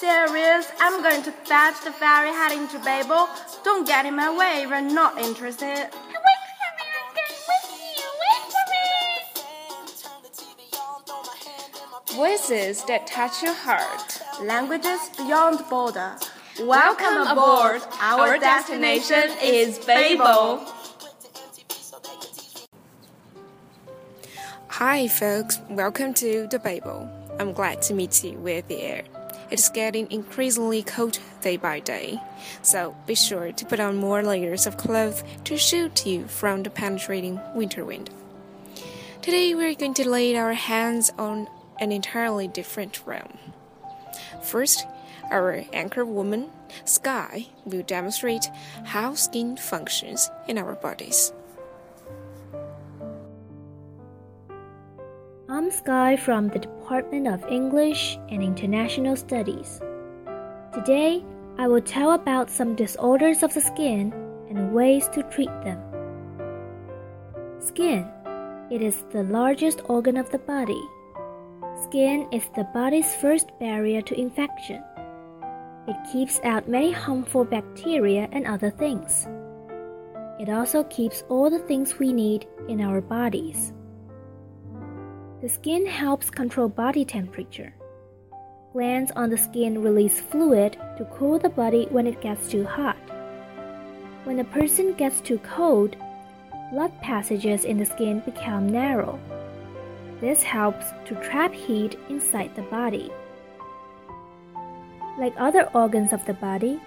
Serious. I'm going to fetch the ferry heading to Babel. Don't get in my way if you're not interested. Wait for me, I'm going with you. Wait for me. Voices that touch your heart. Languages beyond border. Welcome aboard. Our destination is Babel. Hi, folks. Welcome to the Babel. I'm glad to meet you with the air. It's getting increasingly cold day by day, so be sure to put on more layers of clothes to shield you from the penetrating winter wind. Today, we're going to lay our hands on an entirely different realm. First, our anchor woman, Sky, will demonstrate how skin functions in our bodies. Sky from the Department of English and International Studies. Today, I will tell about some disorders of the skin and ways to treat them. Skin. It is the largest organ of the body. Skin is the body's first barrier to infection. It keeps out many harmful bacteria and other things. It also keeps all the things we need in our bodies. The skin helps control body temperature. Glands on the skin release fluid to cool the body when it gets too hot. When a person gets too cold, blood passages in the skin become narrow. This helps to trap heat inside the body. Like other organs of the body,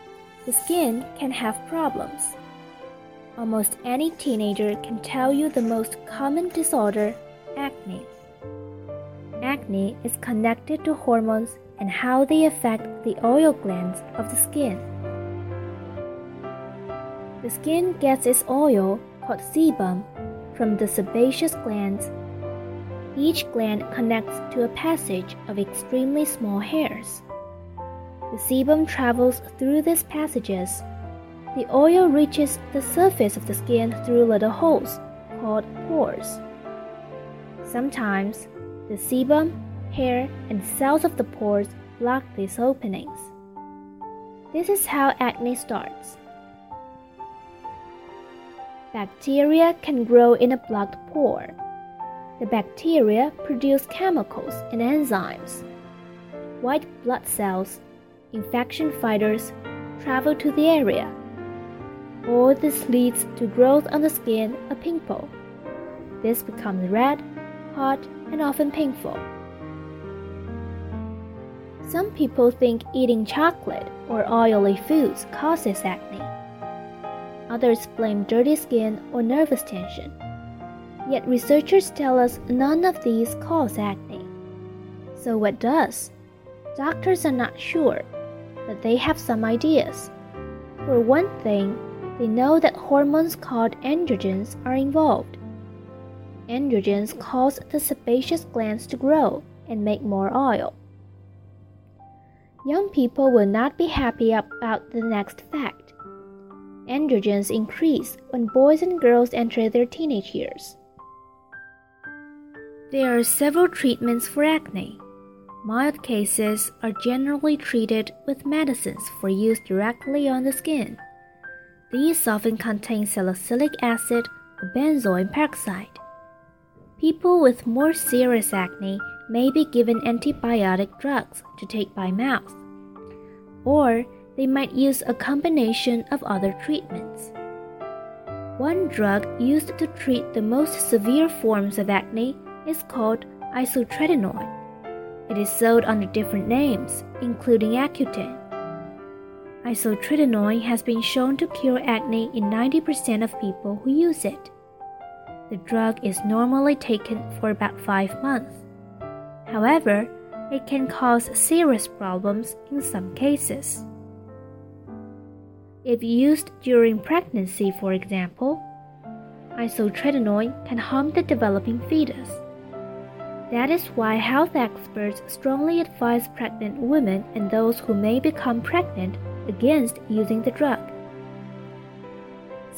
the skin can have problems. Almost any teenager can tell you the most common disorder acne. Acne is connected to hormones and how they affect the oil glands of the skin. The skin gets its oil, called sebum, from the sebaceous glands. Each gland connects to a passage of extremely small hairs. The sebum travels through these passages. The oil reaches the surface of the skin through little holes called pores. Sometimes the sebum, hair, and cells of the pores block these openings. This is how acne starts. Bacteria can grow in a blocked pore. The bacteria produce chemicals and enzymes. White blood cells, infection fighters, travel to the area. All this leads to growth on the skin, a pimple. This becomes red, hot, and often painful. Some people think eating chocolate or oily foods causes acne. Others blame dirty skin or nervous tension. Yet researchers tell us none of these cause acne. So what does? Doctors are not sure, but they have some ideas. For one thing, they know that hormones called androgens are involved. Androgens cause the sebaceous glands to grow and make more oil. Young people will not be happy about the next fact. Androgens increase when boys and girls enter their teenage years. There are several treatments for acne. Mild cases are generally treated with medicines for use directly on the skin. These often contain salicylic acid or benzoyl peroxide. People with more serious acne may be given antibiotic drugs to take by mouth, or they might use a combination of other treatments. One drug used to treat the most severe forms of acne is called isotretinoin. It is sold under different names, including Accutane. Isotretinoin has been shown to cure acne in 90% of people who use it. The drug is normally taken for about five months. However, it can cause serious problems in some cases. If used during pregnancy, for example, isotretinoin can harm the developing fetus. That is why health experts strongly advise pregnant women and those who may become pregnant against using the drug.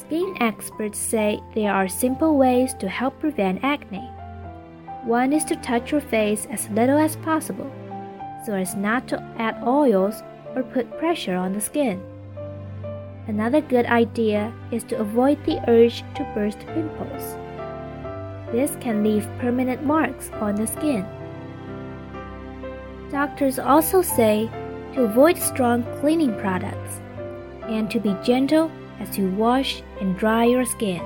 Skin experts say there are simple ways to help prevent acne. One is to touch your face as little as possible, so as not to add oils or put pressure on the skin. Another good idea is to avoid the urge to burst pimples. This can leave permanent marks on the skin. Doctors also say to avoid strong cleaning products and to be gentle as you wash and dry your skin.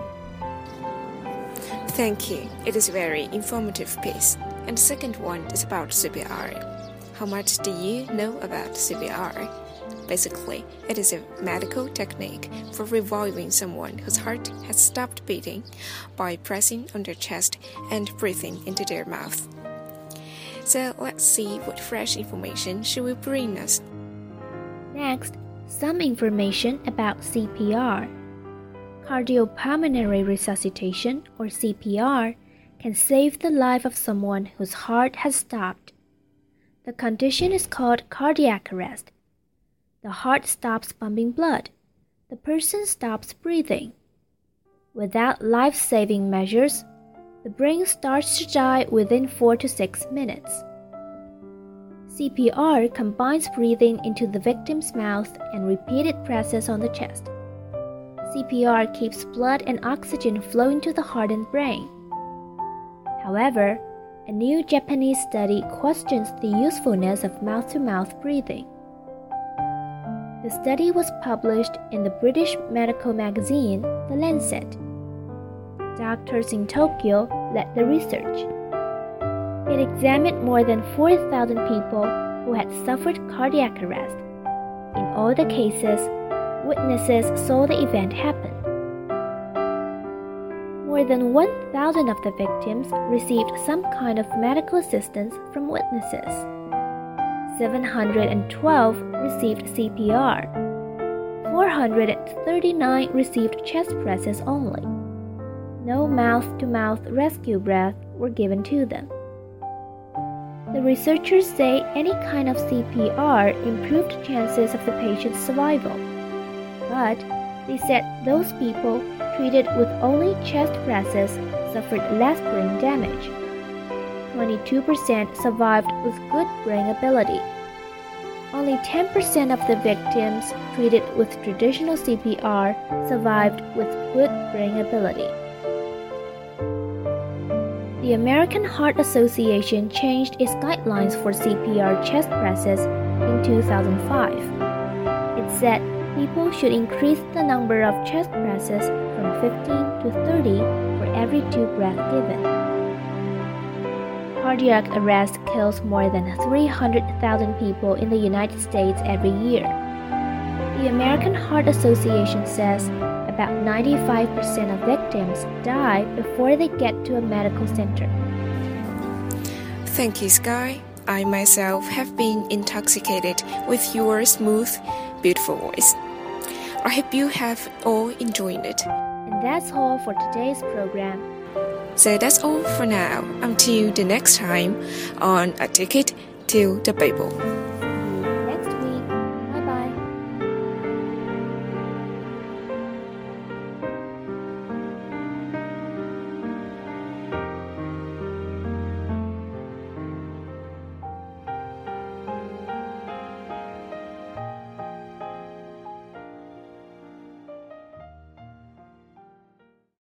Thank you. It is a very informative piece. And the second one is about CPR. How much do you know about CPR? Basically, it is a medical technique for reviving someone whose heart has stopped beating by pressing on their chest and breathing into their mouth. So let's see what fresh information she will bring us. Next, some information about CPR. Cardiopulmonary resuscitation, or CPR, can save the life of someone whose heart has stopped. The condition is called cardiac arrest the heart stops pumping blood. The person stops breathing. Without life saving measures, the brain starts to die within 4 to 6 minutes. CPR combines breathing into the victim's mouth and repeated presses on the chest. CPR keeps blood and oxygen flowing to the heart and brain. However, a new Japanese study questions the usefulness of mouth to mouth breathing. The study was published in the British medical magazine The Lancet. Doctors in Tokyo led the research. It examined more than 4,000 people who had suffered cardiac arrest. In all the cases, witnesses saw the event happen. More than 1,000 of the victims received some kind of medical assistance from witnesses. 712 received CPR. 439 received chest presses only. No mouth to mouth rescue breaths were given to them. The researchers say any kind of CPR improved chances of the patient's survival. But they said those people treated with only chest presses suffered less brain damage. 22% survived with good brain ability. Only 10% of the victims treated with traditional CPR survived with good brain ability. The American Heart Association changed its guidelines for CPR chest presses in 2005. It said people should increase the number of chest presses from 15 to 30 for every two breaths given. Cardiac arrest kills more than 300,000 people in the United States every year. The American Heart Association says about 95% of victims die before they get to a medical center. Thank you, Sky. I myself have been intoxicated with your smooth, beautiful voice. I hope you have all enjoyed it. And that's all for today's program. So that's all for now. Until the next time on A Ticket to the Babel.